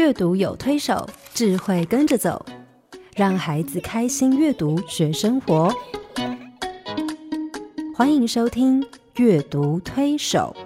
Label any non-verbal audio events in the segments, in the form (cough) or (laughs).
阅读有推手，智慧跟着走，让孩子开心阅读学生活。欢迎收听《阅读推手》。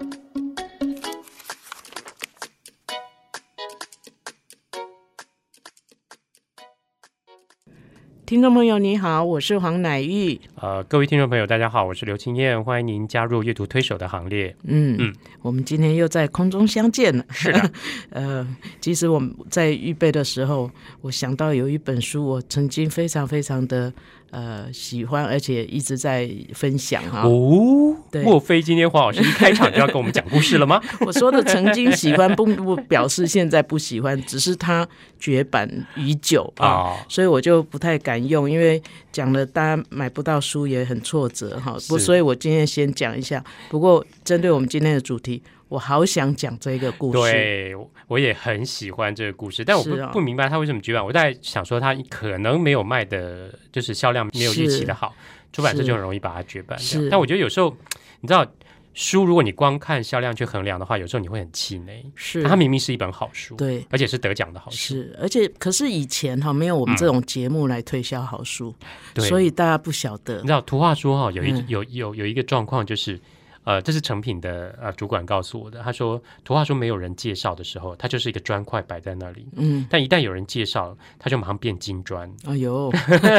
听众朋友，你好，我是黄乃玉。呃，各位听众朋友，大家好，我是刘青燕，欢迎您加入阅读推手的行列。嗯嗯，我们今天又在空中相见了。是的，(laughs) 呃，其实我们在预备的时候，我想到有一本书，我曾经非常非常的呃喜欢，而且一直在分享哈。哦，对莫非今天黄老师一开场就要跟我们讲故事了吗？(laughs) 我说的曾经喜欢，不 (laughs) 不表示现在不喜欢，只是它绝版已久啊。啊，所以我就不太敢用，因为讲了大家买不到书也很挫折哈。不，所以我今天先讲一下。不过针对我们今天的主题，我好想讲这个故事。对，我也很喜欢这个故事，但我不、不明白他为什么绝版。我在想说，他可能没有卖的，就是销量没有预期的好，出版社就很容易把它绝版掉。但我觉得有时候，你知道。书，如果你光看销量去衡量的话，有时候你会很气馁。是。它明明是一本好书，对。而且是得奖的好书，是，而且可是以前哈没有我们这种节目来推销好书，对。所以大家不晓得。你知道图画书哈、有一、嗯。有有有一个状况就是，呃，这是成品的呃主管告诉我的，他说图画书没有人介绍的时候，它就是一个砖块摆在那里，嗯，但一旦有人介绍，它就马上变金砖，哎呦，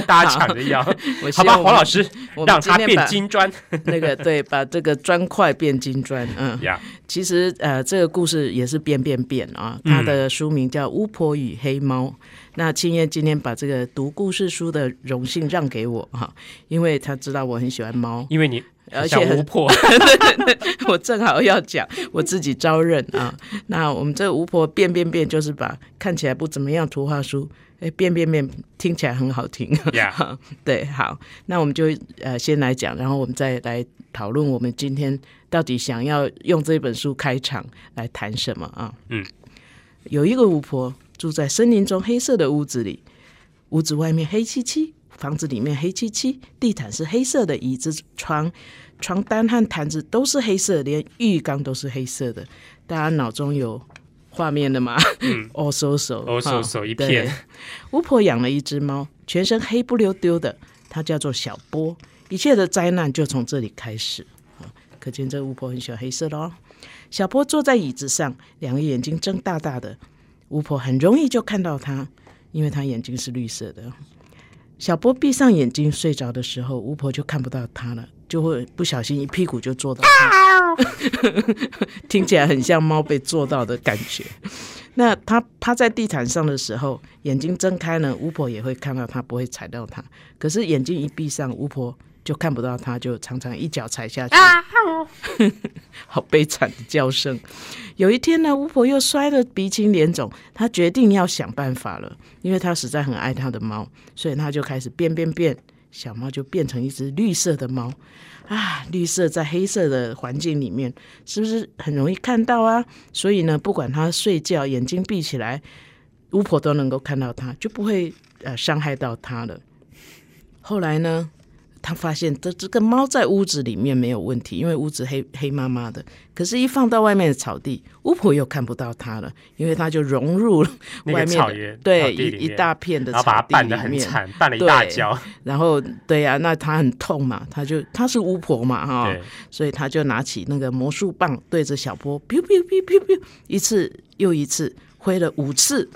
大家抢着要，好吧，黄老师让它变金砖 (laughs) 那个对，把这个砖块变金砖，嗯，呀其实呃，这个故事也是变变变啊。嗯。它的书名叫《巫婆与黑猫》。那青燕今天把这个读故事书的荣幸让给我哈，因为他知道我很喜欢猫，因为你而且很像巫婆，(laughs) 我正好要讲我自己招认啊。那我们这个巫婆变变变，就是把看起来不怎么样图画书，哎，变变变听起来很好听。呀 (laughs) 对，好，那我们就呃先来讲，然后我们再来讨论我们今天到底想要用这本书开场来谈什么啊？嗯，有一个巫婆住在森林中黑色的屋子里，屋子外面黑漆漆，房子里面黑漆漆，地毯是黑色的，椅子、床、床单和毯子都是黑色，连浴缸都是黑色的。大家脑中有画面的吗？嗯 (laughs) 哦，嗖嗖，哦嗖哈嗖一片巫婆养了一只猫，全身黑不溜丢的，它叫做小波。一切的灾难就从这里开始啊！可见这巫婆很喜欢黑色的哦。小波坐在椅子上，两个眼睛睁大大的，巫婆很容易就看到它，因为它眼睛是绿色的。小波闭上眼睛睡着的时候，巫婆就看不到他了，就会不小心一屁股就坐到他，听起来很像猫被坐到的感觉。那他趴在地毯上的时候，眼睛睁开呢，巫婆也会看到他，不会踩到他。可是眼睛一闭上，巫婆就看不到它，就常常一脚踩下去，啊 (laughs) 好悲惨的叫声。有一天呢，巫婆又摔得鼻青脸肿，她决定要想办法了，因为她实在很爱她的猫，所以她就开始变变变，小猫就变成一只绿色的猫。啊，绿色在黑色的环境里面，是不是很容易看到啊？所以呢，不管它睡觉，眼睛闭起来，巫婆都能够看到它，就不会呃伤害到它了。后来呢，他发现这这个猫在屋子里面没有问题，因为屋子黑黑麻麻的。可是，一放到外面的草地，巫婆又看不到它了，因为它就融入了那外面 (laughs) 草原对一一大片的然后把它草地里面。很惨，拌了一大对跤，然后，对呀、那它很痛嘛，它就它是巫婆嘛，哈、对，所以他就拿起那个魔术棒，对着小波，biu biu biu biu biu，一次又一次挥了五次，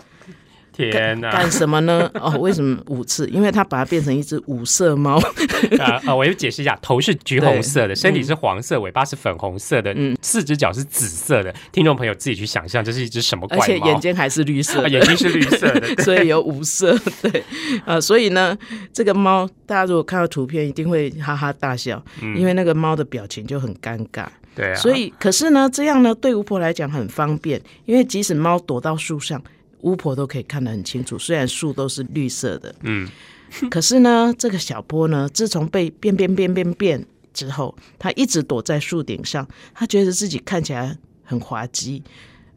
天哪！干什么呢？哦，为什么五次？因为他把它变成一只五色猫，(laughs) 啊啊！我要解释一下，头是橘红色的，身体是黄色，尾巴是粉红色的，嗯四只脚是紫色的。听众朋友自己去想象，这是一只什么怪而且？眼睛还是绿色啊，眼睛是绿色的，(laughs) 所以有五色。对，呃，所以呢，这个猫大家如果看到图片，一定会哈哈大笑，因为那个猫的表情就很尴尬。对啊。所以，可是呢，这样呢，对巫婆来讲很方便，因为即使猫躲到树上，巫婆都可以看得很清楚。虽然树都是绿色的，嗯，(laughs) 可是呢，这个小波呢，自从被变变变变变之后，他一直躲在树顶上，他觉得自己看起来很滑稽，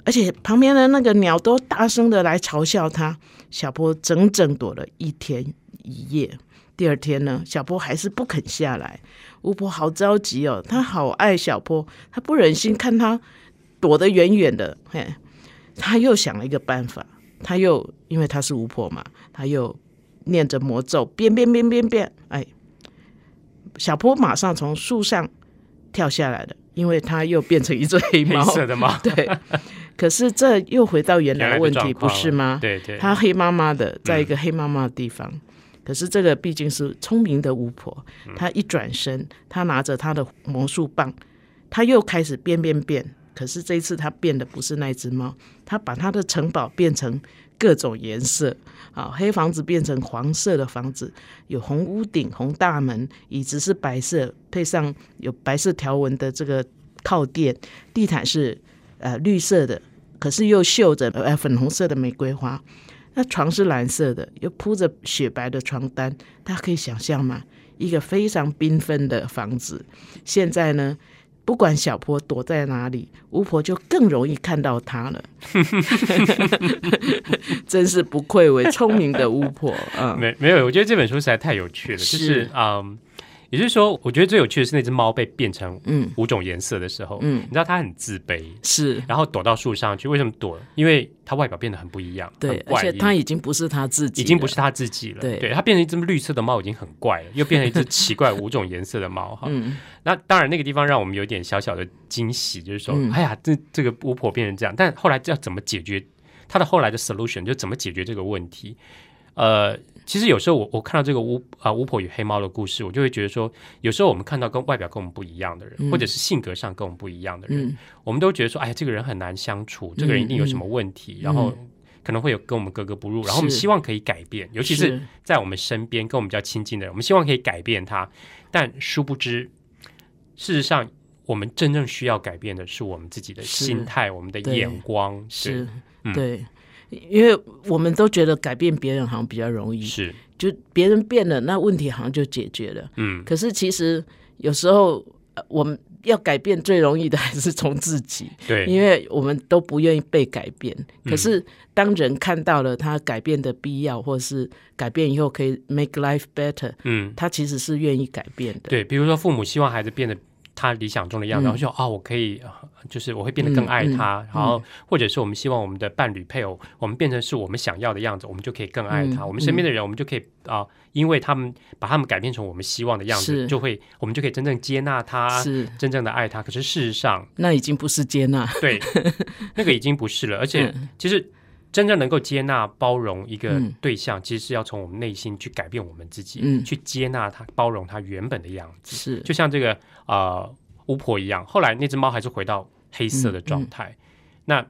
而且旁边的那个鸟都大声的来嘲笑他。小波整整躲了一天一夜。第二天呢，小波还是不肯下来。巫婆好着急哦，她好爱小波，她不忍心看他躲得远远的。嘿，她又想了一个办法，他又因为他是巫婆嘛，他又念着魔咒，变变变变变，哎，小坡马上从树上跳下来了，因为他又变成一只黑黑猫。色的猫，(laughs) 对，可是这又回到原原来的问题，不是吗？对对，她黑妈妈的，在一个黑妈妈的地方。可是这个毕竟是聪明的巫婆，她一转身，她拿着她的魔术棒，她又开始变变变。可是这一次它变的不是那只猫，它把它的城堡变成各种颜色啊，黑房子变成黄色的房子，有红屋顶、红大门，椅子是白色，配上有白色条纹的这个靠垫，地毯是呃绿色的，可是又绣着呃粉红色的玫瑰花。那床是蓝色的，又铺着雪白的床单，大家可以想象吗？一个非常缤纷的房子。现在呢，不管小婆躲在哪里，巫婆就更容易看到她了。(laughs) 真是不愧为聪明的巫婆啊！没没有，我觉得这本书实在太有趣了，就是是嗯，也就是说，我觉得最有趣的是那只猫被变成嗯五种颜色的时候，嗯你知道它很自卑，是然后躲到树上去，为什么躲？因为它外表变得很不一样，对很，怪异而且它已经不是它自己，已经不是。它自己了，对它变成一只绿色的猫已经很怪了，又变成一只奇怪五种颜色的猫 (laughs) 哈。嗯，那当然，那个地方让我们有点小小的惊喜，就是说，嗯哎呀，这这个巫婆变成这样，但后来要怎么解决？它的后来的 solution 就怎么解决这个问题？呃，其实有时候我我看到这个巫啊、巫婆与黑猫的故事，我就会觉得说，有时候我们看到跟外表跟我们不一样的人，嗯。或者是性格上跟我们不一样的人，嗯。我们都觉得说，哎呀，这个人很难相处，这个人一定有什么问题，然后可能会有跟我们格格不入，然后我们希望可以改变，尤其是在我们身边跟我们比较亲近的人，我们希望可以改变他，但殊不知，事实上。我们真正需要改变的是我们自己的心态，我们的眼光，是，嗯。对，因为我们都觉得改变别人好像比较容易，是，就别人变了，那问题好像就解决了。嗯，可是其实有时候呃我们要改变最容易的还是从自己，对，因为我们都不愿意被改变。嗯可是当人看到了他改变的必要，或是改变以后可以 make life better，嗯，他其实是愿意改变的。对，比如说父母希望孩子变得他理想中的样子，嗯然后就啊、我可以，呃就是我会变得更爱他，然后或者是我们希望我们的伴侣配偶，我们变成是我们想要的样子，我们就可以更爱他。嗯我们身边的人，我们就可以啊、因为他们把他们改变成我们希望的样子，就会我们就可以真正接纳他，是，真正的爱他。可是事实上，那已经不是接纳。对，那个已经不是了，而且 (laughs) 嗯其实。真正能够接纳、包容一个嗯。对象，其实是要从我们内心去改变我们自己，嗯。去接纳他、包容他原本的样子。是，就像这个呃巫婆一样，后来那只猫还是回到黑色的状态，那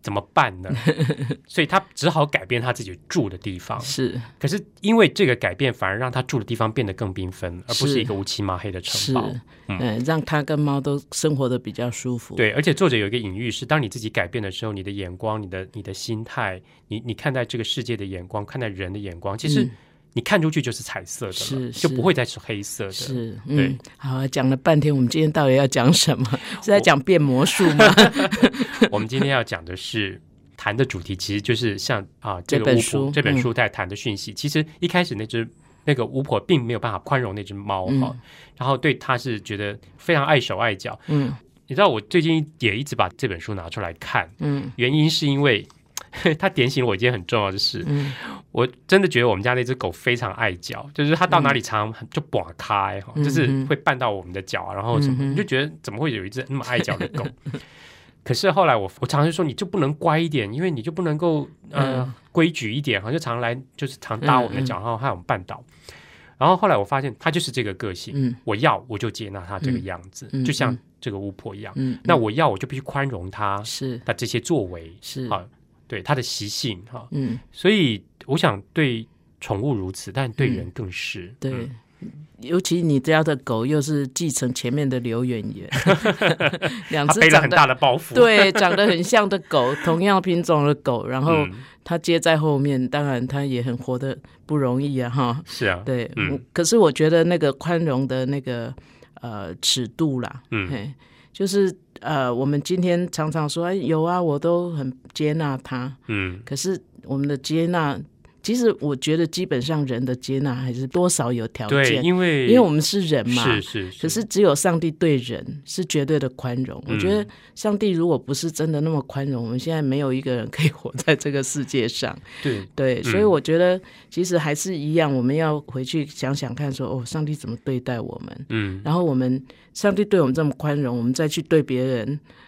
怎么办呢？(laughs) 所以他只好改变他自己住的地方。是可是因为这个改变，反而让他住的地方变得更缤纷，而不是是一个乌漆麻黑的城堡。，嗯，让他跟猫都生活的比较舒服。，对，而且作者有一个隐喻是，当你自己改变的时候，你的眼光、你的你的心态、你你看待这个世界的眼光、看待人的眼光，其实嗯你看出去就是彩色的了，是就不会再是黑色的。是，对嗯，好，讲了半天，我们今天到底要讲什么？(laughs) 是在讲变魔术吗？(laughs) 我们今天要讲的是谈的主题，其实就是像啊、这这本个巫婆书这本嗯书在谈的讯息。其实一开始那只那个巫婆并没有办法宽容那只猫哈、嗯然后对它是觉得非常碍手碍脚。嗯你知道，我最近也一直把这本书拿出来看，嗯原因是因为 (laughs) 它点醒了我一件很重要的事。嗯，我真的觉得我们家那只狗非常爱脚，就是它到哪里常常就 bỏ 开哈，嗯就是嗯。会绊到我们的脚啊，然后什么，嗯你就觉得怎么会有一只那么爱脚的狗？(laughs) 可是后来我我常常说你就不能乖一点，因为你就不能够呃、嗯。规矩一点，好像常来就是常搭我们的脚，然后害我们绊倒。然后后来我发现它就是这个个性，嗯。我要我就接纳它这个样子，嗯就像嗯这个巫婆一样。嗯，那我要我就必须宽容它是。的这些作为，是，好对它的习性哈。嗯，所以我想对宠物如此，但对人更是。对嗯。尤其你家的狗又是继承前面的刘媛媛，两它背了很只长得大的包袱。对长得很像的狗，同样品种的狗，然后嗯，它接在后面，当然它也很活得不容易啊，哈。是啊，对，嗯可是我觉得那个宽容的那个呃尺度啦，嗯嘿，就是呃，我们今天常常说，哎，有啊，我都很接纳他，嗯，可是我们的接纳其实我觉得基本上人的接纳还是多少有条对，件，因为因为我们是人嘛。是是，可是只有上帝对人是绝对的宽容。我觉得上帝如果不是真的那么宽容，我们现在没有一个人可以活在这个世界上。对对，所以我觉得其实还是一样，我们要回去想想看说，哦，上帝怎么对待我们？嗯，然后我们上帝对我们这么宽容，我们再去对别人，呃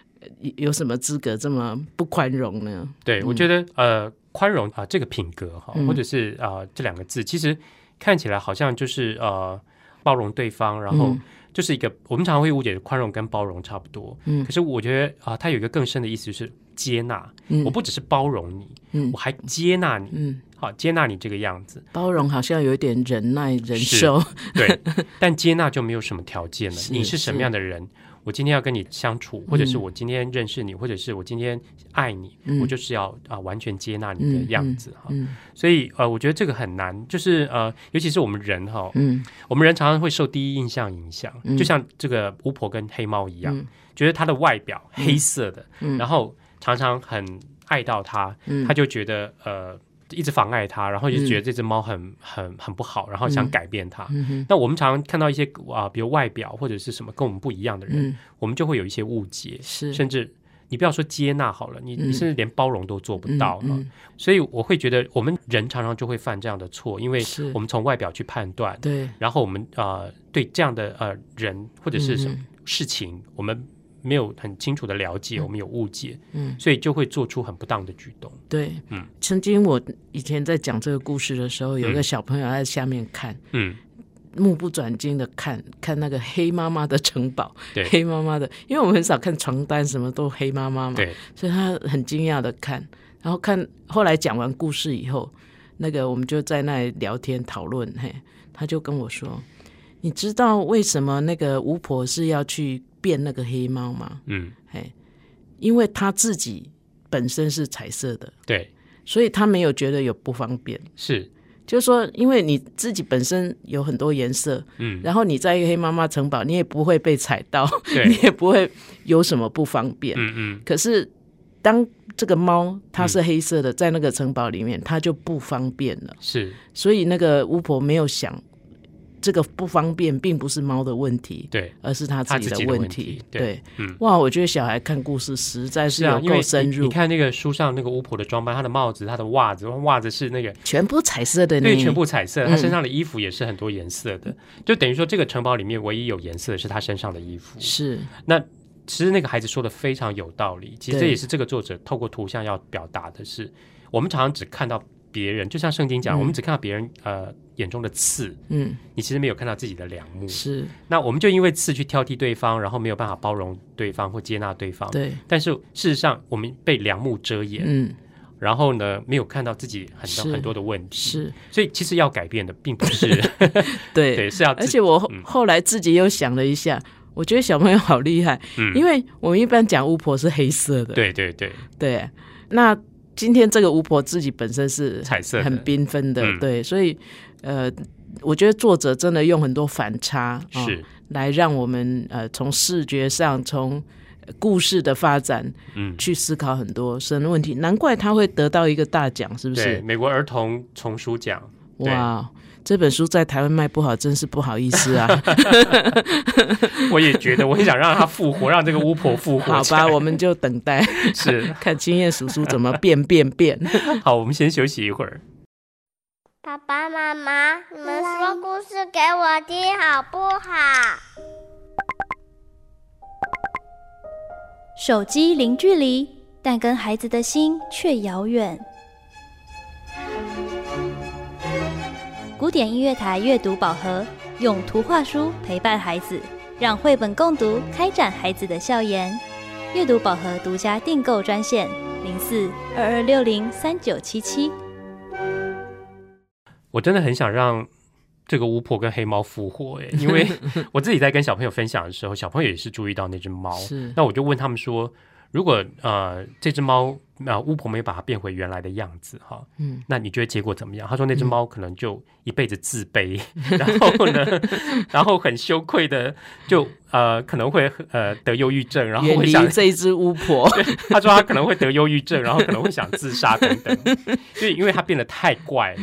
有什么资格这么不宽容呢？对，我觉得呃，宽容啊、这个品格哈，嗯或者是啊、这两个字，其实看起来好像就是呃包容对方，然后嗯就是一个我们常常会误解宽容跟包容差不多，嗯可是我觉得啊、它有一个更深的意思，就是接纳。嗯我不只是包容你，嗯我还接纳你，嗯，好接纳你这个样子，包容好像有一点忍耐、忍受。(laughs) 对，但接纳就没有什么条件了。是你是什么样的人，我今天要跟你相处，或者是嗯我今天认识你，或者是我今天爱你，嗯。我就是要啊、完全接纳你的嗯样子哈。嗯所以呃，我觉得这个很难，就是呃，尤其是我们人哈，嗯。我们人常常会受第一印象影响，嗯。就像这个巫婆跟黑猫一样，嗯。觉得它的外表黑色的，嗯。然后常常很爱到它，嗯。他就觉得呃一直妨碍它，然后就觉得这只猫很很很不好，然后想改变它。那我们常常看到一些啊、比如外表或者是什么跟我们不一样的人，嗯，我们就会有一些误解，是。甚至你不要说接纳好了，你、嗯。你甚至连包容都做不到了、嗯所以我会觉得我们人常常就会犯这样的错，因为我们从外表去判断，对，然后我们呃对这样的呃人或者是什么嗯。事情，我们没有很清楚的了解，我们有误解，嗯。所以就会做出很不当的举动。对，嗯。曾经我以前在讲这个故事的时候，有一个嗯。小朋友在下面看，嗯，目不转睛的看看那个黑妈妈的城堡，对。黑妈妈的，因为我们很少看床单，什么都黑妈妈嘛，对，所以他很惊讶的看，然后看后来讲完故事以后，那个我们就在那里聊天讨论，嘿，他就跟我说，你知道为什么那个巫婆是要去变那个黑猫吗？嗯，嘿，因为她自己本身是彩色的，对，所以她没有觉得有不方便。是，就是说，因为你自己本身有很多颜色，嗯，然后你在一个黑妈妈城堡，你也不会被踩到，(laughs) 你也不会有什么不方便。嗯嗯，可是当这个猫它是黑色的，在那个城堡里面，它就不方便了。是，所以那个巫婆没有想，这个不方便并不是猫的问题，对，而是他自己的问问题对。嗯。哇，我觉得小孩看故事实在是够深入，你你看那个书上那个巫婆的装扮，她的帽子、她的袜子，袜子是那个全部彩色的呢，对，全部彩色，嗯。她身上的衣服也是很多颜色的，就等于说这个城堡里面唯一有颜色的是她身上的衣服。是。那其实那个孩子说的非常有道理，其实这也是这个作者透过图像要表达的是，我们常常只看到别人，就像圣经讲，嗯。我们只看到别人呃眼中的刺，嗯。你其实没有看到自己的良木。是。那我们就因为刺去挑剔对方，然后没有办法包容对方或接纳对方。对，但是事实上，我们被良木遮掩，嗯。然后呢，没有看到自己很多很多的问题。是，所以其实要改变的，并不是 (laughs) (laughs) 对。对，是要而且我后嗯。后来自己又想了一下，我觉得小朋友好厉害，嗯。因为我们一般讲巫婆是黑色的，对对对。对，那今天这个巫婆自己本身是彩色很缤纷的，嗯对，所以呃，我觉得作者真的用很多反差哦、是来让我们呃从视觉上从。故事的发展，嗯去思考很多深的问题，难怪他会得到一个大奖，是不对是？美国儿童丛书奖。对哇，这本书在台湾卖不好，真是不好意思啊。(laughs) 我也觉得，我很想让他复活，(laughs) 让这个巫婆复活。好吧，我们就等待 (laughs) 是看经验叔叔怎么变变变。好，我们先休息一会儿。爸爸妈妈，你们说故事给我听好不好？手机零距离，但跟孩子的心却遥远。古典音乐台阅读宝盒，用图画书陪伴孩子，让绘本共读开展孩子的笑颜。阅读宝盒独家订购专线：零四二二六零三九七七。我真的很想让这个巫婆跟黑猫复活，哎，因为我自己在跟小朋友分享的时候，小朋友也是注意到那只猫。是那我就问他们说，如果呃这只猫啊、巫婆没把它变回原来的样子哈，嗯，那你觉得结果怎么样？他说那只猫可能就一辈子自卑，然后呢，(laughs) 然后很羞愧的就呃可能会呃得忧郁症，然后会想这一只巫婆。他说他可能会得忧郁症，然后可能会想自杀等等，就 (laughs) 因为他变得太怪了。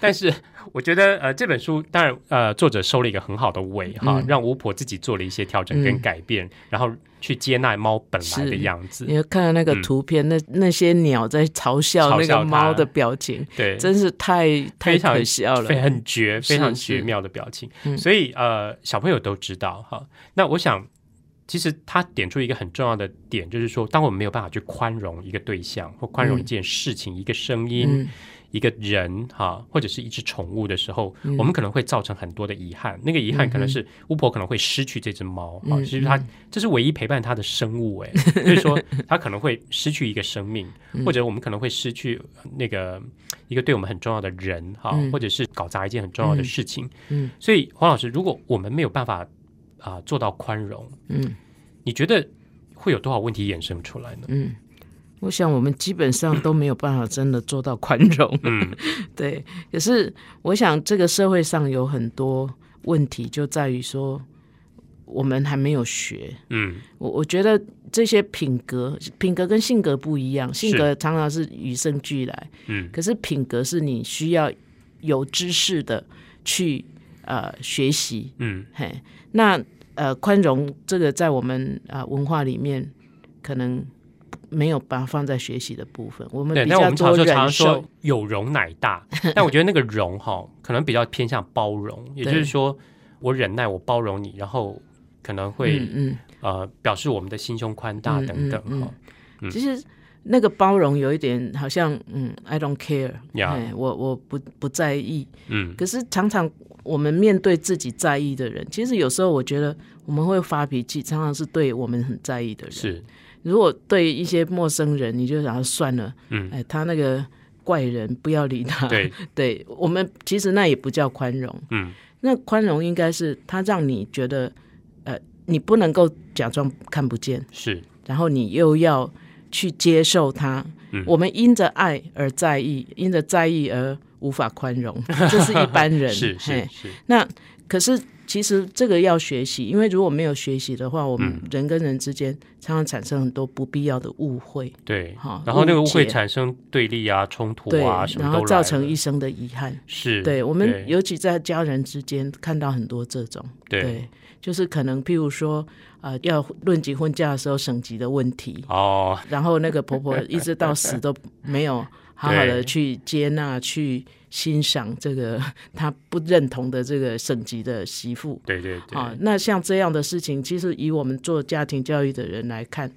但是我觉得呃这本书当然呃作者收了一个很好的尾哈，嗯让巫婆自己做了一些调整跟嗯改变，然后去接纳猫本来的是样子你。有看到那个嗯图片，那那些鸟在嘲笑那个猫的表情，对，真是太太可笑了非。很绝，非常是绝妙的表情。嗯所以呃，小朋友都知道哈。那我想，其实他点出一个很重要的点，就是说，当我们没有办法去宽容一个对象，或宽容嗯一件事情、一个声音、嗯一个人哈，或者是一只宠物的时候，嗯。我们可能会造成很多的遗憾。那个遗憾可能是巫婆可能会失去这只猫哈，嗯其实它这是唯一陪伴它的生物哎，所 (laughs) 以说它可能会失去一个生命，嗯。或者我们可能会失去那个一个对我们很重要的人哈，嗯。或者是搞砸一件很重要的事情。嗯。所以黄老师，如果我们没有办法啊、做到宽容，嗯。你觉得会有多少问题衍生出来呢？嗯，我想我们基本上都没有办法真的做到宽容。嗯 (laughs) 对，可是我想这个社会上有很多问题，就在于说我们还没有学。嗯我我觉得这些品格，品格跟性格不一样，性格常常是与生俱来，嗯可是品格是你需要有知识的去呃学习。嗯嘿，那呃宽容这个在我们啊、呃文化里面可能没有把它放在学习的部分，我们对。比那我们常常说受。有容乃大，(laughs) 但我觉得那个容哈，可能比较偏向包容，也就是对说我忍耐，我包容你，然后可能会、嗯嗯。呃表示我们的心胸宽大嗯等等哈。嗯其实那个包容有一点好像，嗯，I don't care，我我不不在意。嗯可是常常我们面对自己在意的人，其实有时候我觉得我们会发脾气，常常是对我们很在意的人。是如果对一些陌生人，你就想要算了，嗯哎，他那个怪人不要理他。对 (laughs) 对我们其实那也不叫宽容，嗯那宽容应该是他让你觉得，呃，你不能够假装看不见。是然后你又要去接受他。嗯我们因着爱而在意，因着在意而无法宽容，这是一般人。(laughs) 是是是那可是其实这个要学习，因为如果没有学习的话，我们嗯。人跟人之间常常产生很多不必要的误会，对哈，然后那个误误会产生对立啊、冲突对，啊，什么然后造成一生的遗憾。是对我们尤其在家人之间看到很多这种，对就是可能譬如说，呃，要论及婚嫁的时候省级的问题，哦，然后那个婆婆一直到死都没有好好的去接纳、去欣赏这个 (laughs) 他不认同的这个省级的媳妇。对对对，啊。那像这样的事情，其实以我们做家庭教育的人来看，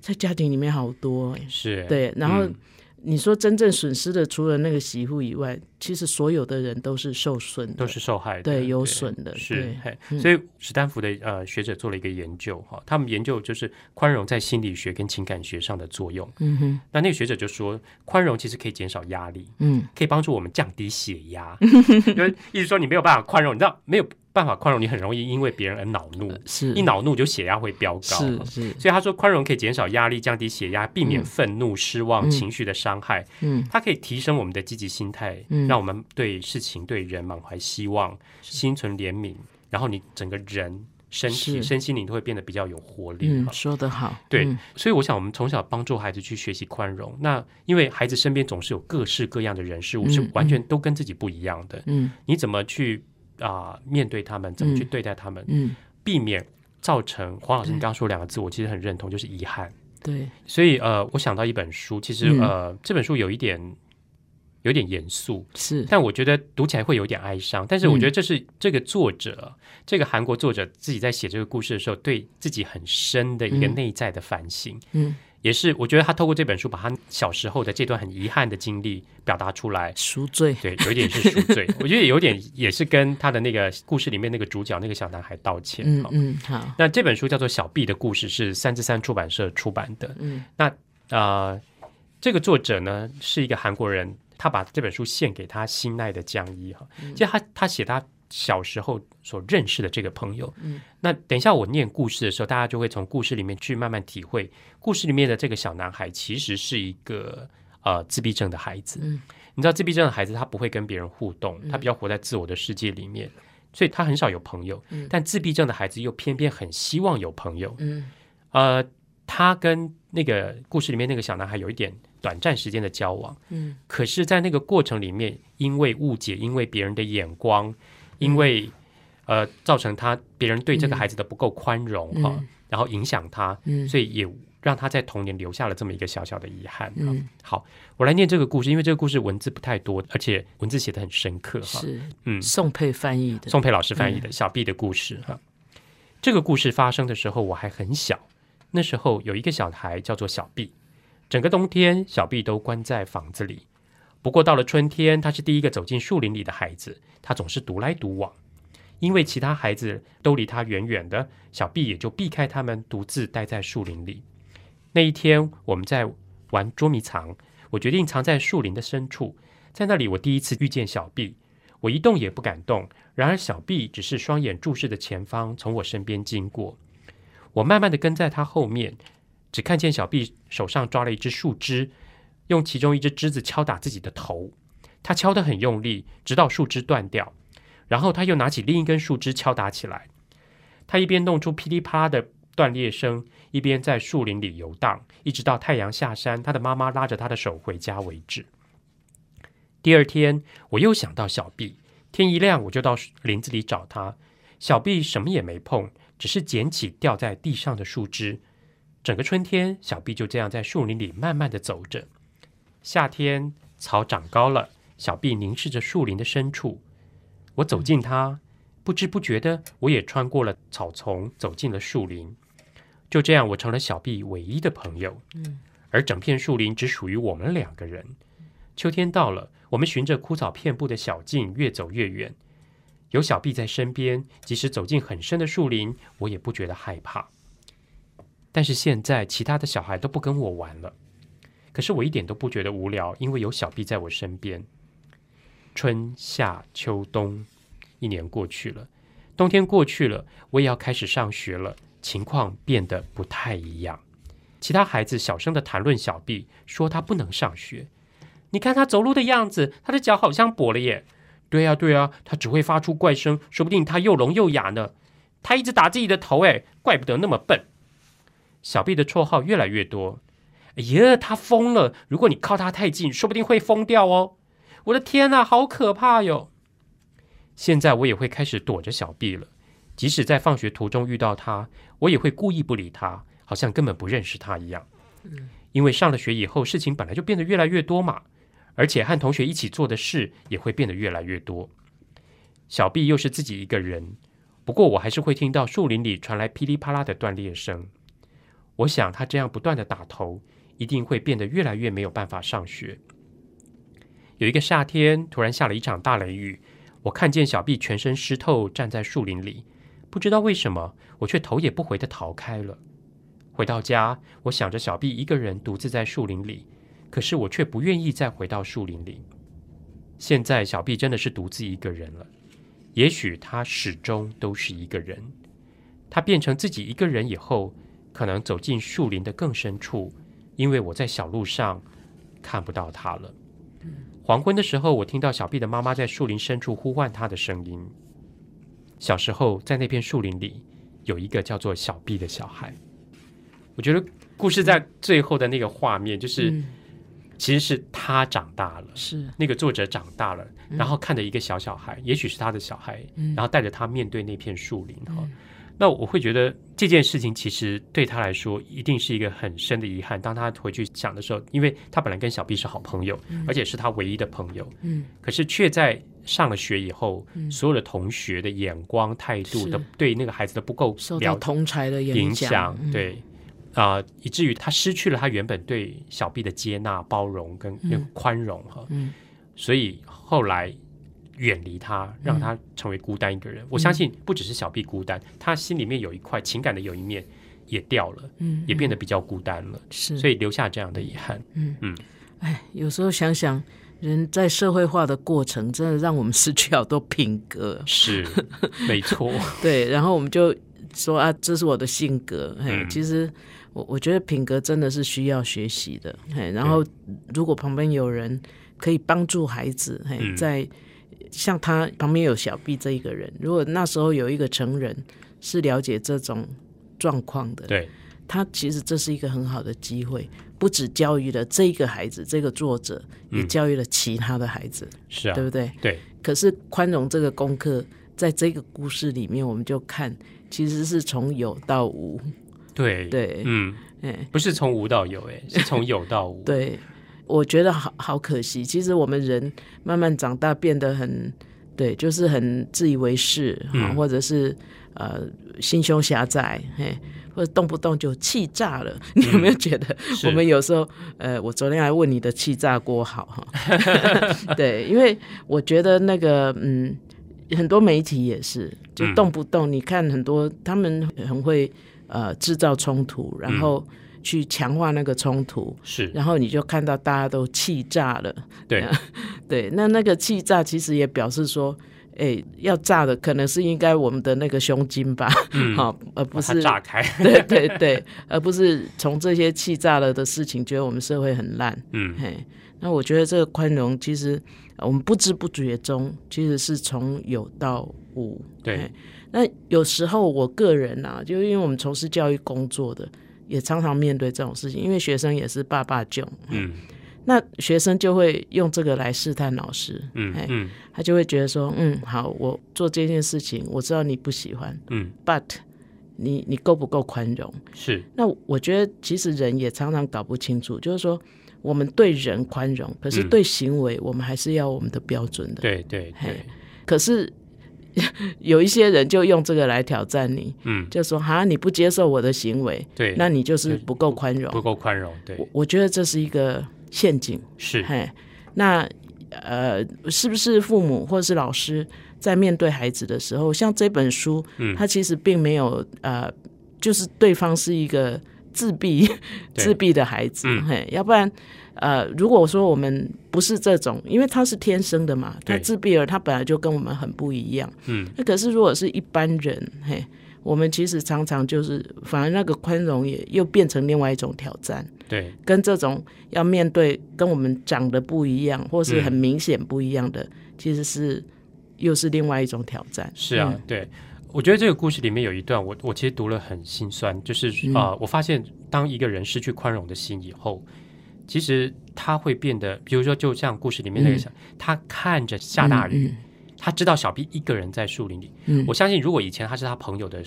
在家庭里面好多哎、是对，然后嗯你说真正损失的，除了那个媳妇以外，其实所有的人都是受损的，都是受害的，对有损的是所以史丹福的呃学者做了一个研究哈，他们研究就是宽容在心理学跟情感学上的作用。嗯哼，那那个学者就说，宽容其实可以减少压力，嗯。可以帮助我们降低血压。(laughs) 就是意思说，你没有办法宽容，你知道没有办法宽容，你很容易因为别人而恼怒，是。一恼怒就血压会飙高。是是，所以他说，宽容可以减少压力，降低血压，避免嗯。愤怒、失望、嗯。情绪的伤害。嗯。它可以提升我们的积极心态，嗯。让我们对事情、对人满怀希望，心存怜悯，然后你整个人、身体、身心灵都会变得比较有活力。嗯，说得好，对嗯。所以我想，我们从小帮助孩子去学习宽容。那因为孩子身边总是有各式各样的人事物，嗯是完全都跟自己不一样的。嗯。你怎么去啊、面对他们？怎么去嗯对待他们？嗯，避免造成黄老师你刚刚说两个字，我其实很认同，就是遗憾。对，所以呃，我想到一本书，其实、嗯呃，这本书有一点有点严肃，是，但我觉得读起来会有点哀伤。但是我觉嗯得这是这个作者，这个韩国作者自己在写这个故事的时候，对自己很深的一个嗯内在的反省，嗯，也是我觉得他透过这本书，把他小时候的这段很遗憾的经历表达出来。赎罪，对，有一点是赎罪，我觉得有点也是跟他的那个故事里面那个主角那个小男孩道歉。嗯嗯，好，那这本书叫做《小 B 的故事》，是三之三出版社出版的。嗯那呃，这个作者呢是一个韩国人，他把这本书献给他心爱的江一哈。其实他他写他小时候所认识的这个朋友。嗯，那等一下我念故事的时候，大家就会从故事里面去慢慢体会，故事里面的这个小男孩其实是一个呃自闭症的孩子。嗯，你知道自闭症的孩子他不会跟别人互动，他比较活在自我的世界里面，所以他很少有朋友。嗯，但自闭症的孩子又偏偏很希望有朋友。嗯，呃，他跟那个故事里面那个小男孩有一点。短暂时间的交往，嗯，可是，在那个过程里面，因为误解，因为别人的眼光，因为呃，造成他别人对这个孩子的不够宽容哈，然后影响他，嗯，所以也让他在童年留下了这么一个小小的遗憾。嗯，好，我来念这个故事，因为这个故事文字不太多，而且文字写的很深刻哈。是，嗯，宋佩翻译的，宋佩老师翻译的小 B 的故事哈。这个故事发生的时候我还很小，那时候有一个小孩叫做小 B。整个冬天，小 B 都关在房子里。不过到了春天，他是第一个走进树林里的孩子。他总是独来独往，因为其他孩子都离他远远的，小 B 也就避开他们，独自待在树林里。那一天，我们在玩捉迷藏，我决定藏在树林的深处，在那里，我第一次遇见小 B。我一动也不敢动，然而小 B 只是双眼注视着前方，从我身边经过。我慢慢的跟在他后面。只看见小 B 手上抓了一只树枝，用其中一只枝子敲打自己的头。他敲得很用力，直到树枝断掉。然后他又拿起另一根树枝敲打起来。他一边弄出噼里啪啦的断裂声，一边在树林里游荡，一直到太阳下山，他的妈妈拉着他的手回家为止。第二天，我又想到小毕天一亮我就到林子里找他。小毕什么也没碰，只是捡起掉在地上的树枝。整个春天，小毕就这样在树林里慢慢的走着。夏天，草长高了，小臂凝视着树林的深处。我走近它，不知不觉的，我也穿过了草丛，走进了树林。就这样，我成了小臂唯一的朋友。嗯，而整片树林只属于我们两个人。秋天到了，我们循着枯草遍布的小径越走越远。有小臂在身边，即使走进很深的树林，我也不觉得害怕。但是现在，其他的小孩都不跟我玩了。可是我一点都不觉得无聊，因为有小 B 在我身边。春夏秋冬，一年过去了，冬天过去了，我也要开始上学了。情况变得不太一样。其他孩子小声的谈论小 B，说他不能上学。你看他走路的样子，他的脚好像跛了耶。对呀，对呀，他只会发出怪声，说不定他又聋又哑呢。他一直打自己的头，哎，怪不得那么笨。小 B 的绰号越来越多。哎呀，他疯了！如果你靠他太近，说不定会疯掉哦。我的天哪，好可怕哟！现在我也会开始躲着小 B 了。即使在放学途中遇到他，我也会故意不理他，好像根本不认识他一样。因为上了学以后，事情本来就变得越来越多嘛，而且和同学一起做的事也会变得越来越多。小 B 又是自己一个人，不过我还是会听到树林里传来噼里啪啦的断裂声。我想他这样不断的打头，一定会变得越来越没有办法上学。有一个夏天，突然下了一场大雷雨，我看见小 B 全身湿透，站在树林里，不知道为什么，我却头也不回的逃开了。回到家，我想着小 B 一个人独自在树林里，可是我却不愿意再回到树林里。现在小 B 真的是独自一个人了，也许他始终都是一个人。他变成自己一个人以后。可能走进树林的更深处，因为我在小路上看不到他了。黄昏的时候，我听到小 B 的妈妈在树林深处呼唤他的声音。小时候，在那片树林里，有一个叫做小 B 的小孩。我觉得故事在最后的那个画面，就是其实是他长大了，是那个作者长大了，然后看着一个小小孩，也许是他的小孩，然后带着他面对那片树林哈。那我会觉得这件事情其实对他来说一定是一个很深的遗憾。当他回去想的时候，因为他本来跟小 B 是好朋友，而且是他唯一的朋友，嗯，可是却在上了学以后，所有的同学的眼光、态度的对那个孩子的不够受到同才的影响，对啊，以至于他失去了他原本对小 B 的接纳、包容跟那个宽容哈，嗯，所以后来。远离他，让他成为孤单一个人。我相信不只是小 B 孤单，他心里面有一块情感的有一面也掉了，嗯，也变得比较孤单了，是，所以留下这样的遗憾。嗯嗯，哎，有时候想想，人在社会化的过程，真的让我们失去好多品格。(laughs) 是没错，(laughs) 对，然后我们就说啊，这是我的性格。嘿，嗯其实我我觉得品格真的是需要学习的。嘿，然后如果旁边有人可以帮助孩子，嘿，嗯在像他旁边有小 B 这一个人，如果那时候有一个成人是了解这种状况的，对，他其实这是一个很好的机会，不止教育了这个孩子，这个作者也嗯教育了其他的孩子，是啊对，不对？对，可是宽容这个功课，在这个故事里面，我们就看其实是从有到无，对，对，嗯，哎，不是从无到有，哎，是从有到无，对，我觉得好好可惜。其实我们人慢慢长大，变得很对，就是很自以为是或者是呃心胸狭窄，嘿，或者动不动就气炸了。你有没有觉得 (laughs) 我们有时候呃，我昨天还问你的气炸锅好哈？(laughs) 对，因为我觉得那个嗯。很多媒体也是，就嗯动不动你看很多，他们很会呃制造冲突，然后去强化那个冲突，是，然后你就看到大家都气炸了。对，(laughs) 对，那那个气炸其实也表示说，哎，要炸的可能是应该我们的那个胸襟吧，嗯。(laughs) 好、而不是炸开，(laughs) 对对对，而不是从这些气炸了的事情，觉得我们社会很烂。嗯，嘿，那我觉得这个宽容，其实呃我们不知不觉中，其实是从有到无。对，那有时候我个人啊，就因为我们从事教育工作的，也常常面对这种事情，因为学生也是爸爸囧，嗯。那学生就会用这个来试探老师，嗯嗯。他就会觉得说，嗯，好，我做这件事情，我知道你不喜欢嗯，，but 你你够不够宽容？是，那我觉得其实人也常常搞不清楚，就是说我们对人宽容，可是嗯。对行为我们还是要我们的标准的。对对对，可是 (laughs) 有一些人就用这个来挑战你，嗯，就说哈你不接受我的行为，对，那你就是不够宽容。不够宽容，对。我，我觉得这是一个陷阱。是，嘿，那呃，是不是父母或是老师在面对孩子的时候，像这本书，嗯。它其实并没有呃，就是对方是一个自闭 (laughs) 自闭的孩子，嗯。嘿，要不然呃，如果说我们不是这种，因为他是天生的嘛，他自闭儿，他本来就跟我们很不一样，嗯，那可是如果是一般人，嘿。我们其实常常就是，反而那个宽容也又变成另外一种挑战。对，跟这种要面对跟我们长得不一样，或是嗯很明显不一样的，其实是又是另外一种挑战。是啊，嗯对。我觉得这个故事里面有一段，我我其实读了很心酸，就是呃我发现当一个人失去宽容的心以后，其实他会变得，比如说，就像故事里面那个嗯。小，他看着下大雨，嗯他知道小 B 一个人在树林里。嗯。我相信，如果以前他是他朋友的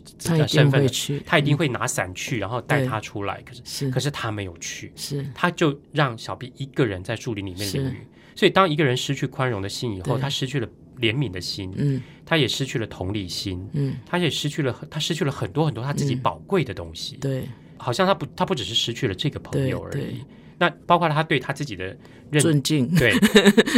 身份他一定会拿伞去，然后带他出来。可是，是。可是他没有去，是。他就让小 B 一个人在树林里面是淋雨。所以，当一个人失去宽容的心以后，他失去了怜悯的心，嗯。他也失去了同理心，嗯，他也失去了他失去了很多很多他自己嗯。宝贵的东西。对。好像他不他不只是失去了这个朋友而对。已，那包括他对他自己的认尊敬，对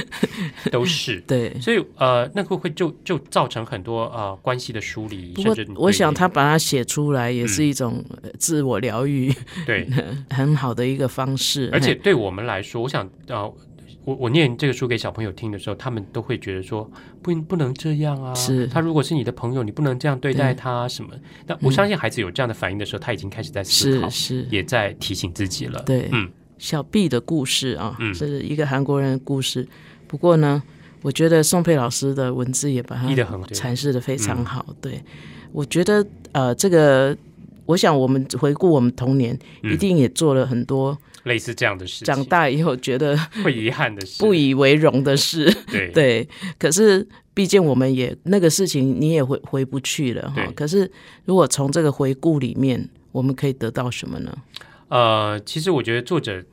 (laughs) 都是。(laughs) 对。所以呃，那个会就就造成很多呃关系的疏离，不过甚至你，对我想他把它写出来，也是一种呃自我疗愈 (laughs) 对，很好的一个方式。而且对我们来说，我想呃，我我念这个书给小朋友听的时候，他们都会觉得说不不能这样啊，是。他如果是你的朋友，你不能这样对待他啊什么。那我相信孩子有这样的反应的时候，他已经开始在思考是，是，也在提醒自己了。对，嗯小 B 的故事啊，嗯是一个韩国人的故事。不过呢，我觉得宋佩老师的文字也把它阐释的非常好。对，我觉得呃，这个，我想我们回顾我们童年，嗯一定也做了很多类似这样的事情，长大以后觉得 (laughs) 会遗憾的事，不以为荣的事。对 (laughs) 对，可是毕竟我们也那个事情你也回回不去了哈。可是如果从这个回顾里面，我们可以得到什么呢？呃，其实我觉得作者，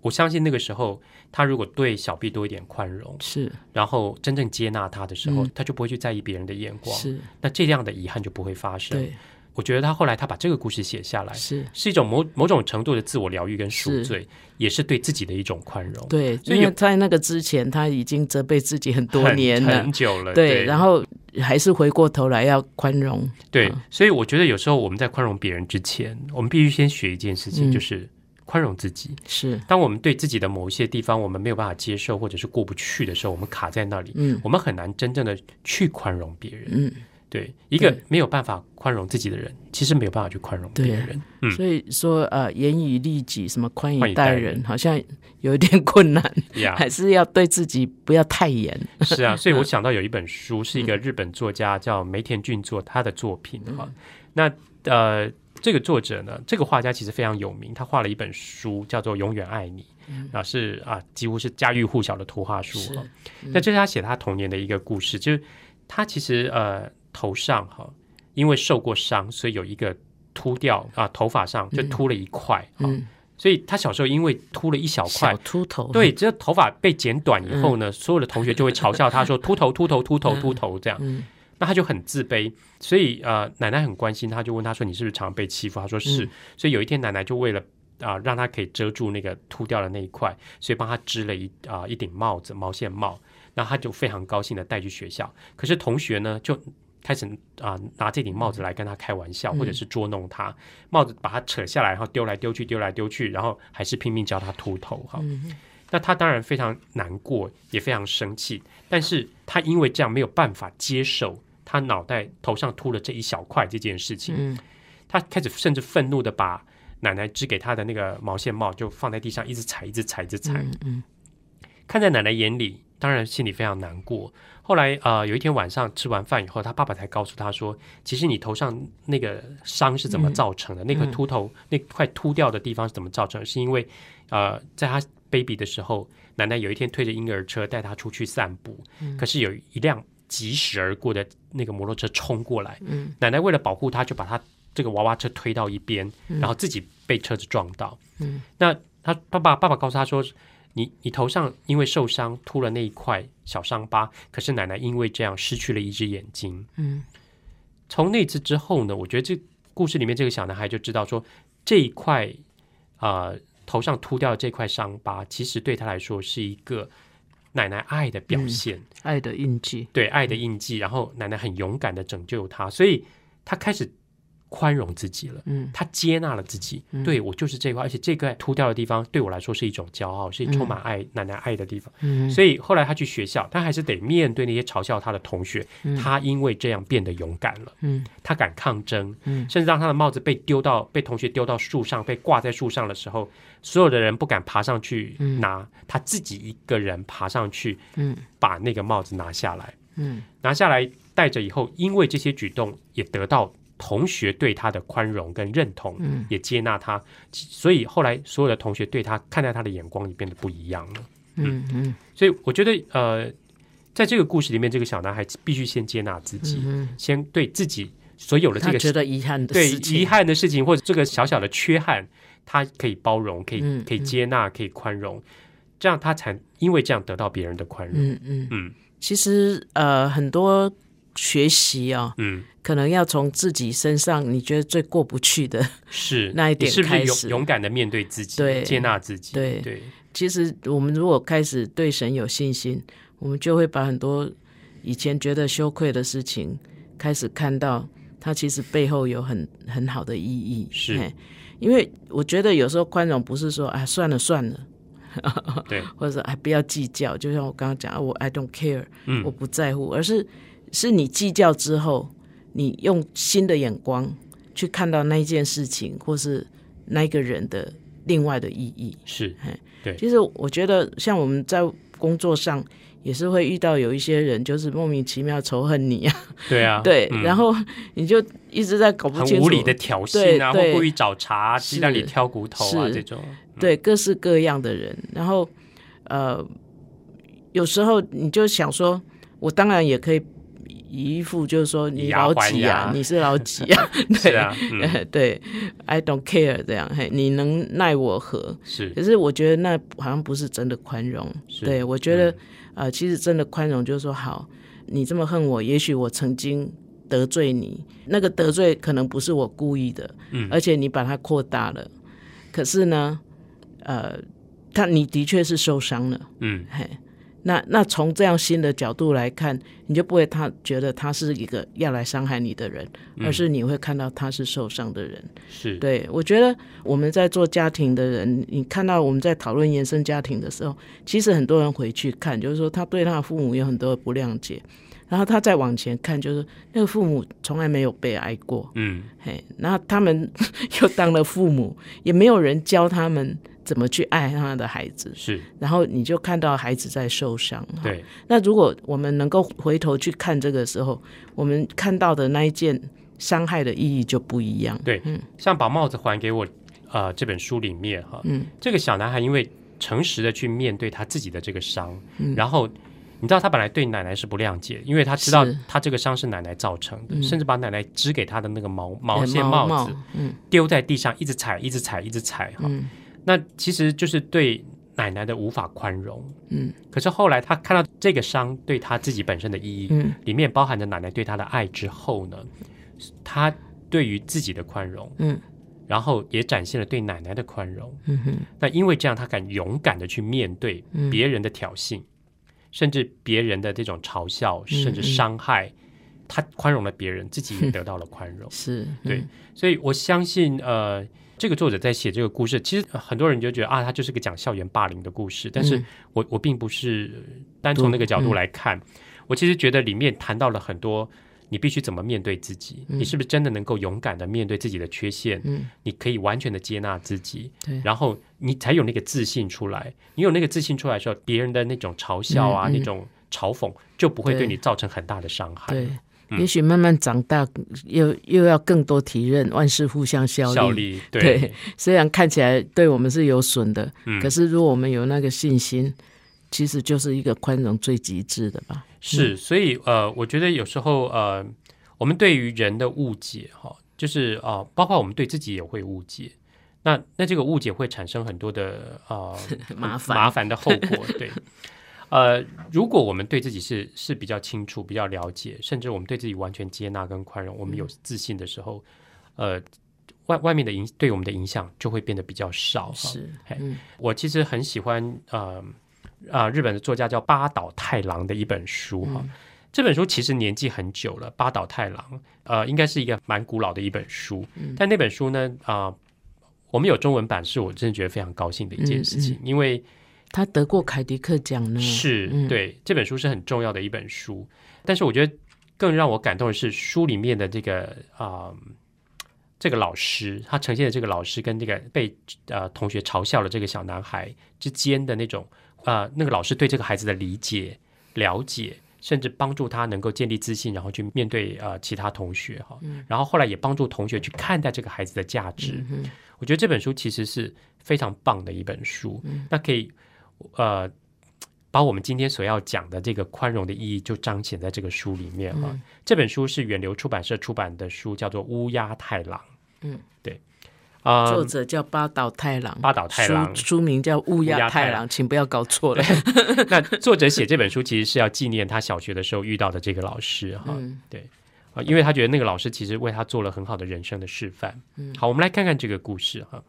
我相信那个时候他如果对小 B 多一点宽容，是。然后真正接纳他的时候，嗯。他就不会去在意别人的眼光，是，那这样的遗憾就不会发生。对，我觉得他后来他把这个故事写下来，是，是一种某某种程度的自我疗愈跟赎是罪，也是对自己的一种宽容。对，所以因为在那个之前，他已经责备自己很多年了很，久了，对，然后还是回过头来要宽容，对嗯，所以我觉得有时候我们在宽容别人之前，我们必须先学一件事情，嗯。就是宽容自己。是，当我们对自己的某一些地方我们没有办法接受，或者是过不去的时候，我们卡在那里，嗯。我们很难真正的去宽容别人。嗯，对，一个没有办法宽容自己的人，其实没有办法去宽容别对。人。嗯。所以说呃，严以律己，什么宽以待人，好像有一点困难，呀 (laughs) 还是要对自己不要太严。是啊，所以我想到有一本书，是一个日本作家叫梅田俊作他的作品哈。那呃，这个作者呢，这个画家其实非常有名，他画了一本书叫做《永远爱你》，啊是啊，几乎是家喻户晓的图画书。那这是他写他童年的一个故事，就是他其实呃头上哈，因为受过伤，所以有一个秃掉啊，头发上就秃了一块哈。嗯，所以他小时候因为秃了一小块小，秃头，对，这头发被剪短以后呢，所有的同学就会嘲笑他说 (laughs) 秃头、秃头、秃头、秃头这样。嗯那他就很自卑，所以呃，奶奶很关心他，就问他说：“你是不是常常被欺负？”他说是。嗯所以有一天，奶奶就为了啊、让他可以遮住那个秃掉的那一块，所以帮他织了一啊、一顶帽子，毛线帽。然后他就非常高兴的带去学校。可是同学呢，就开始啊、拿这顶帽子来跟他开玩笑，或者是捉弄他。帽子把他扯下来，然后丢来丢去，丢来丢去，然后还是拼命叫他秃头哈。那他当然非常难过，也非常生气，但是他因为这样没有办法接受他脑袋头上秃了这一小块这件事情，嗯他开始甚至愤怒的把奶奶织给他的那个毛线帽就放在地上，一直踩，一直踩，一直踩。嗯嗯看在奶奶眼里，当然心里非常难过。后来呃，有一天晚上吃完饭以后，他爸爸才告诉他说，其实你头上那个伤是怎么造成的？那个秃头那块秃掉的地方是怎么造成的？是因为呃，在他 baby 的时候，奶奶有一天推着婴儿车带他出去散步，可是有一辆疾驶而过的那个摩托车冲过来，嗯。奶奶为了保护他，就把他这个娃娃车推到一边，然后自己被车子撞到。嗯，那他爸爸爸爸告诉他说：“你你头上因为受伤秃了那一块小伤疤，可是奶奶因为这样失去了一只眼睛。”嗯。从那次之后呢，我觉得这故事里面这个小男孩就知道说，这一块啊、呃头上秃掉的这块伤疤，其实对他来说是一个奶奶爱的表现。爱的印记，对爱的印记，然后奶奶很勇敢的拯救他，所以他开始宽容自己了。嗯他接纳了自己，对我就是这块，而且这个秃掉的地方对我来说是一种骄傲，是充满爱、奶奶爱的地方。嗯所以后来他去学校，他还是得面对那些嘲笑他的同学。嗯他因为这样变得勇敢了，嗯他敢抗争，嗯甚至当他的帽子被丢到被同学丢到树上，被挂在树上的时候，所有的人不敢爬上去拿，他自己一个人爬上去，嗯把那个帽子拿下来。嗯拿下来戴着以后，因为这些举动也得到同学对他的宽容跟认同，嗯。也接纳他，所以后来所有的同学对他看待他的眼光也变得不一样了。嗯嗯。所以我觉得，呃，在这个故事里面，这个小男孩必须先接纳自己，嗯，先对自己所有的这个觉得遗憾的对事情，遗憾的事情或者这个小小的缺憾，他可以包容，可以、嗯。可以接纳，可以宽容，这样他才因为这样得到别人的宽容。嗯嗯。嗯。其实呃，很多学习啊、嗯，可能要从自己身上你觉得最过不去的。是 (laughs) 那一点你是不是勇开始。勇敢的面对自己，对。接纳自己？对。对，其实我们如果开始对神有信心，我们就会把很多以前觉得羞愧的事情，开始看到它其实背后有很很好的意义。是。因为我觉得有时候宽容不是说啊算了算了，(laughs) 对，(laughs) 或者说哎不要计较，就像我刚刚讲，啊我 I don't care，嗯。我不在乎，而是是你计较之后，你用新的眼光去看到那一件事情，或是那一个人的另外的意义。是对。其实我觉得，像我们在工作上也是会遇到有一些人，就是莫名其妙仇恨你啊，对啊，(laughs) 对，嗯。然后你就一直在搞不清楚，很无理的挑衅啊，或故意找茬、鸡是蛋里挑骨头啊这种，对各式各样的人，然后呃，有时候你就想说，我当然也可以一副就是说你老几啊，你是老几啊，(laughs) 对。啊，嗯，(laughs) 对，I don't care 这样，嘿，你能奈我何？是。可是我觉得那好像不是真的宽容。是。对我觉得、嗯。呃，其实真的宽容就是说，好，你这么恨我，也许我曾经得罪你，那个得罪可能不是我故意的，嗯。而且你把它扩大了。可是呢，呃，他你的确是受伤了，嗯。嘿，那那从这样新的角度来看，你就不会他觉得他是一个要来伤害你的人，而是你会看到他是受伤的人。是，对我觉得我们在做家庭的人，你看到我们在讨论延伸家庭的时候，其实很多人回去看，就是说他对他的父母有很多的不谅解，然后他再往前看，就是那个父母从来没有被爱过，嗯，嘿，然后他们 (laughs) 又当了父母，也没有人教他们怎么去爱他的孩子，是。然后你就看到孩子在受伤。对，那如果我们能够回头去看这个时候，我们看到的那一件伤害的意义就不一样。对，嗯。像把帽子还给我，呃，这本书里面哈，嗯，这个小男孩因为诚实的去面对他自己的这个伤，嗯。然后你知道他本来对奶奶是不谅解，因为他知道他这个伤是奶奶造成的，嗯。甚至把奶奶织给他的那个毛毛哎线帽子嗯。丢在地上，一直踩，一直踩，一直踩哈。嗯那其实就是对奶奶的无法宽容。嗯可是后来他看到这个伤对他自己本身的意义，嗯里面包含着奶奶对他的爱之后呢，他对于自己的宽容，嗯然后也展现了对奶奶的宽容。嗯哼那因为这样，他敢勇敢的去面对嗯别人的挑衅，甚至别人的这种嘲笑，嗯甚至伤害，他宽容了别人，自己也 (laughs) 得到了宽容。是对嗯所以我相信，呃，这个作者在写这个故事，其实呃很多人就觉得啊，他就是个讲校园霸凌的故事。但是嗯我我并不是单从那个角度来看，我其实觉得里面谈到了很多。你必须怎么面对自己？你是不是真的能够勇敢的面对自己的缺陷？嗯你可以完全的接纳自己，对然后你才有那个自信出来。你有那个自信出来的时候，别人的那种嘲笑啊，嗯嗯那种嘲讽就不会对对你造成很大的伤害。对。嗯也许慢慢长大，又又要更多体认，万事互相效力。效力 (laughs) 对对虽然看起来对我们是有损的，嗯可是如果我们有那个信心，其实就是一个宽容最极致的吧。是，所以呃，我觉得有时候呃，我们对于人的误解哈、就是啊、呃包括我们对自己也会误解。那那这个误解会产生很多的呃 (laughs) 麻烦麻烦的后果，对。(laughs) 呃，如果我们对自己是是比较清楚、比较了解，甚至我们对自己完全接纳跟宽容，我们有自信的时候，呃，外外面的影对我们的影响就会变得比较少。哈是，嗯我其实很喜欢呃啊、日本的作家叫八岛太郎的一本书哈。这本书其实年纪很久了，八岛太郎呃应该是一个蛮古老的一本书，但那本书呢啊、我们有中文版，是我真的觉得非常高兴的一件事情，因为他得过凯迪克奖呢。是、嗯对这本书是很重要的一本书，但是我觉得更让我感动的是书里面的这个啊、这个老师，他呈现的这个老师跟这个被呃同学嘲笑的这个小男孩之间的那种呃那个老师对这个孩子的理解、了解。甚至帮助他能够建立自信，然后去面对呃其他同学哈，然后后来也帮助同学去看待这个孩子的价值。我觉得这本书其实是非常棒的一本书，那可以呃把我们今天所要讲的这个宽容的意义就彰显在这个书里面哈。这本书是远流出版社出版的书，叫做《乌鸦太郎》。嗯，对，啊、作者叫八岛太郎，八岛太郎书书名叫乌乌鸦太鸦太郎，请不要搞错了。那作者写这本书其实是要纪念他小学的时候遇到的这个老师哈。嗯对啊，因为他觉得那个老师其实为他做了很好的人生的示范。嗯，好，我们来看看这个故事哈。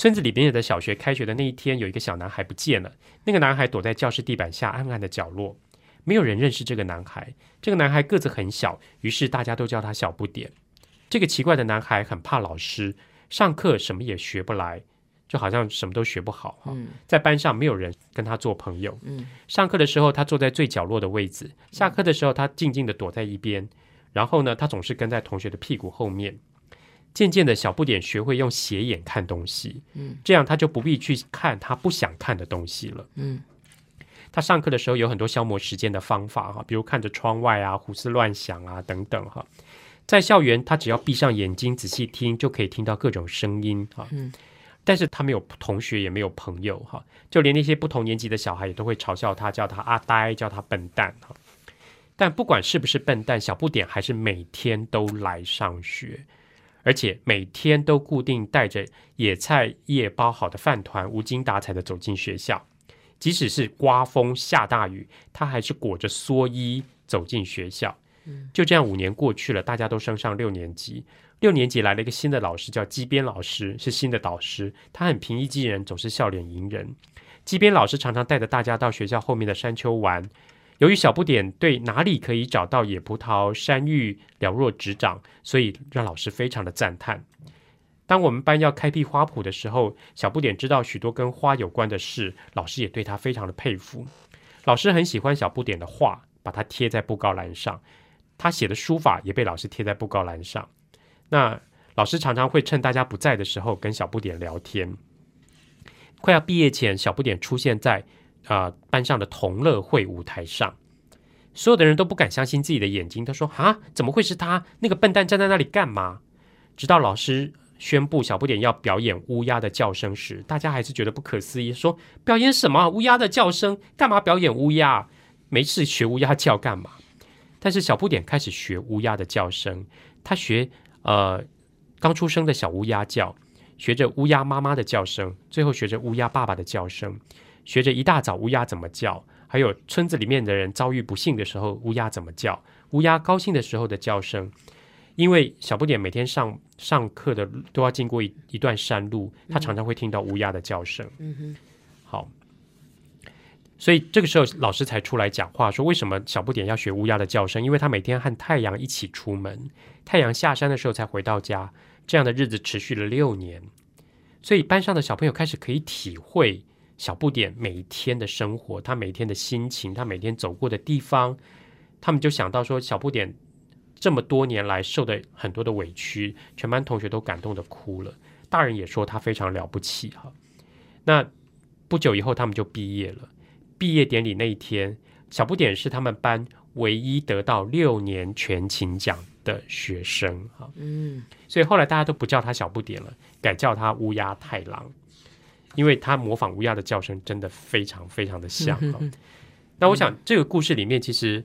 村子里边的小学开学的那一天，有一个小男孩不见了。那个男孩躲在教室地板下暗暗的角落，没有人认识这个男孩。这个男孩个子很小，于是大家都叫他小不点。这个奇怪的男孩很怕老师，上课什么也学不来，就好像什么都学不好哈。嗯在班上没有人跟他做朋友。嗯上课的时候，他坐在最角落的位置；下课的时候，他静静的躲在一边。然后呢，他总是跟在同学的屁股后面。渐渐的，小不点学会用斜眼看东西，嗯，这样他就不必去看他不想看的东西了。嗯他上课的时候有很多消磨时间的方法哈，比如看着窗外啊、胡思乱想啊等等哈。在校园，他只要闭上眼睛仔细听，就可以听到各种声音哈。嗯但是他没有同学，也没有朋友哈，就连那些不同年级的小孩也都会嘲笑他，叫他阿呆，叫他笨蛋哈。但不管是不是笨蛋，小不点还是每天都来上学，而且每天都固定带着野菜叶包好的饭团，无精打采的走进学校。即使是刮风下大雨，他还是裹着蓑衣走进学校。就这样五年过去了，大家都升上六年级。六年级来了一个新的老师，叫基边老师，是新的导师。他很平易近人，总是笑脸迎人。基边老师常常带着大家到学校后面的山丘玩。由于小不点对哪里可以找到野葡萄、山芋了若指掌，所以让老师非常的赞叹。当我们班要开辟花圃的时候，小不点知道许多跟花有关的事，老师也对他非常的佩服。老师很喜欢小不点的画，把它贴在布告栏上。他写的书法也被老师贴在布告栏上。那老师常常会趁大家不在的时候跟小不点聊天。快要毕业前，小不点出现在啊、班上的同乐会舞台上，所有的人都不敢相信自己的眼睛，他说啊，怎么会是他？那个笨蛋站在那里干嘛？直到老师宣布小不点要表演乌鸦的叫声时，大家还是觉得不可思议，说表演什么？乌鸦的叫声？干嘛表演乌鸦？没事学乌鸦叫干嘛？但是小不点开始学乌鸦的叫声，他学呃刚出生的小乌鸦叫，学着乌鸦妈妈的叫声，最后学着乌鸦爸爸的叫声，学着一大早乌鸦怎么叫，还有村子里面的人遭遇不幸的时候乌鸦怎么叫，乌鸦高兴的时候的叫声。因为小不点每天上上课的都要经过一一段山路，他常常会听到乌鸦的叫声。嗯哼，好，所以这个时候老师才出来讲话，说为什么小不点要学乌鸦的叫声？因为他每天和太阳一起出门，太阳下山的时候才回到家，这样的日子持续了六年，所以班上的小朋友开始可以体会小不点每一天的生活，他每天的心情，他每天走过的地方，他们就想到说，小不点这么多年来受的很多的委屈，全班同学都感动的哭了，大人也说他非常了不起哈。那不久以后，他们就毕业了。毕业典礼那一天，小不点是他们班唯一得到六年全勤奖的学生哈。嗯，所以后来大家都不叫他小不点了，改叫他乌鸦太郎，因为他模仿乌鸦的叫声真的非常非常的像哈。那我想这个故事里面其实。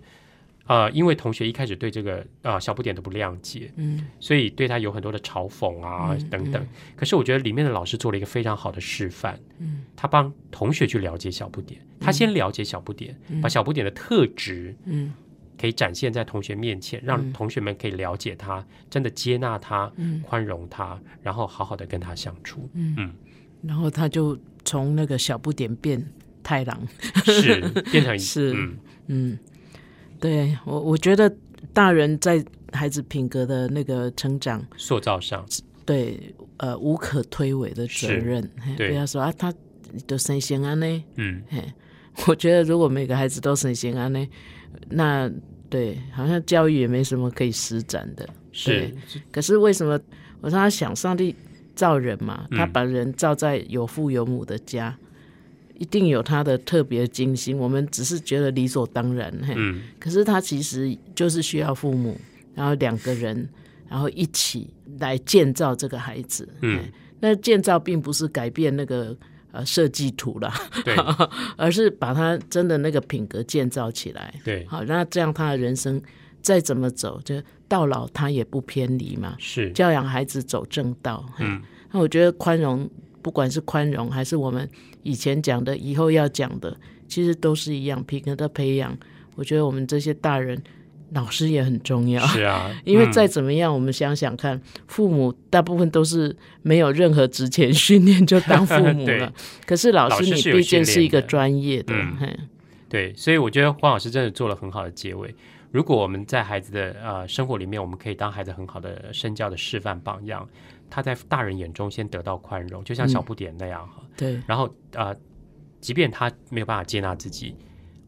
呃，因为同学一开始对这个呃小不点都不谅解，嗯，所以对他有很多的嘲讽啊、嗯等等。可是我觉得里面的老师做了一个非常好的示范，嗯，他帮同学去了解小不点，他先了解小不点，把小不点的特质，嗯，可以展现在同学面前，让嗯。同学们可以了解他，真的接纳他，嗯。宽容他，然后好好的跟他相处。然后他就从那个小不点变太郎，是 (laughs) 变成是嗯。嗯，对我我觉得大人在孩子品格的那个成长，塑造上，对呃无可推诿的责任，嘿对。不要说啊他都生先安呢，嗯，嘿，我觉得如果每个孩子都生先安呢，那对好像教育也没什么可以施展的，是。可是为什么我常常想，上帝造人嘛，嗯他把人造在有父有母的家，一定有他的特别精心，我们只是觉得理所当然。嘿，嗯可是他其实就是需要父母，然后两个人，然后一起来建造这个孩子。嗯，那建造并不是改变那个呃设计图啦，对 (laughs) 而是把他真的那个品格建造起来。对好，那这样他的人生再怎么走，就到老他也不偏离嘛。是教养孩子走正道。嗯，那我觉得宽容，不管是宽容还是我们以前讲的、以后要讲的，其实都是一样。品格的培养，我觉得我们这些大人、老师也很重要。是啊，(laughs) 因为嗯再怎么样，我们想想看，父母大部分都是没有任何职前训练就当父母了。(laughs) 可是老师，你毕竟是一个专业的，嗯对，所以我觉得黄老师真的做了很好的结尾。如果我们在孩子的呃生活里面，我们可以当孩子很好的身教的示范榜样，他在大人眼中先得到宽容，就像小不点那样哈。对，然后呃，即便他没有办法接纳自己，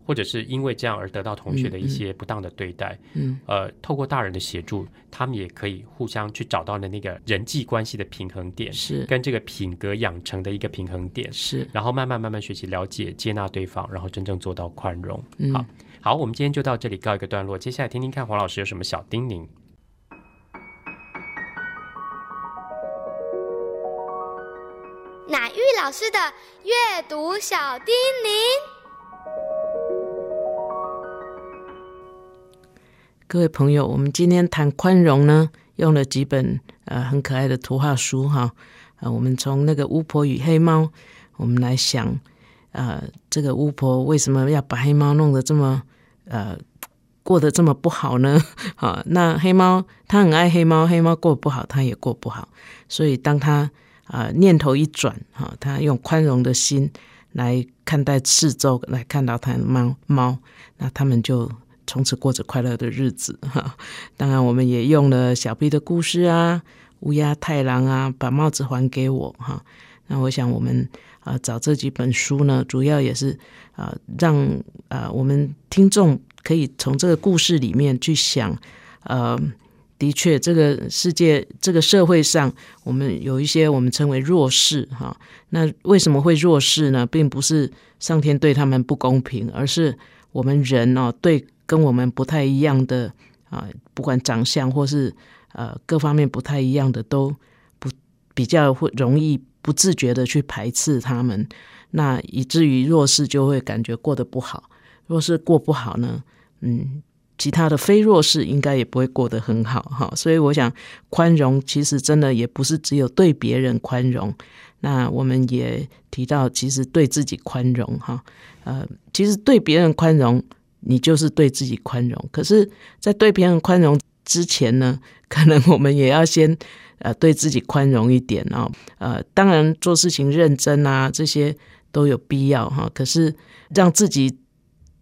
或者是因为这样而得到同学的一些不当的对待，嗯呃，透过大人的协助，他们也可以互相去找到的那个人际关系的平衡点，是跟这个品格养成的一个平衡点。是，然后慢慢慢慢学习了解、接纳对方，然后真正做到宽容。嗯好，好，我们今天就到这里告一个段落。接下来听听看黄老师有什么小叮咛。乃玉老师的阅读小叮咛。各位朋友，我们今天谈宽容呢，用了几本呃很可爱的图画书哈。呃，我们从那个巫婆与黑猫，我们来想，呃，这个巫婆为什么要把黑猫弄得这么呃过得这么不好呢？(laughs) 啊，那黑猫它很爱黑猫，黑猫过不好，它也过不好。所以当它啊、念头一转，哈、它用宽容的心来看待四周，来看到它的猫猫，那他们就从此过着快乐的日子 (laughs) 哈。当然，我们也用了小 B 的故事啊，乌鸦太郎啊，把帽子还给我哈。那我想，我们啊找这几本书呢，主要也是啊让啊我们听众可以从这个故事里面去想，呃。的确，这个世界、这个社会上，我们有一些我们称为弱势哈。那为什么会弱势呢？并不是上天对他们不公平，而是我们人哦，对跟我们不太一样的啊，不管长相或是呃各方面不太一样的，都不比较会容易不自觉的去排斥他们。那以至于弱势就会感觉过得不好。若是过不好呢，嗯。其他的非弱势应该也不会过得很好哈，所以我想宽容其实真的也不是只有对别人宽容，那我们也提到其实对自己宽容哈，呃，其实对别人宽容，你就是对自己宽容。可是，在对别人宽容之前呢，可能我们也要先呃对自己宽容一点哦，呃，当然做事情认真啊，这些都有必要哈。可是让自己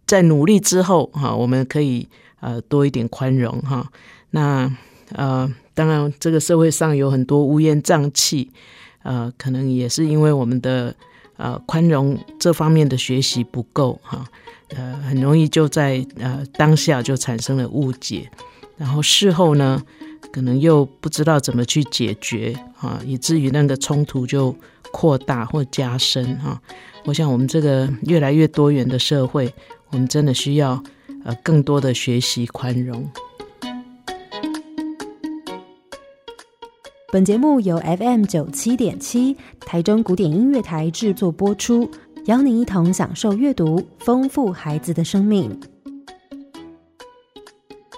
在努力之后哈，我们可以。呃，多一点宽容哈。那呃，当然，这个社会上有很多乌烟瘴气，呃，可能也是因为我们的呃宽容这方面的学习不够哈。呃，很容易就在呃当下就产生了误解，然后事后呢，可能又不知道怎么去解决啊，以至于那个冲突就扩大或加深哈。我想，我们这个越来越多元的社会，我们真的需要。呃，更多的学习宽容。本节目由 FM 九七点七台中古典音乐台制作播出，邀您一同享受阅读，丰富孩子的生命。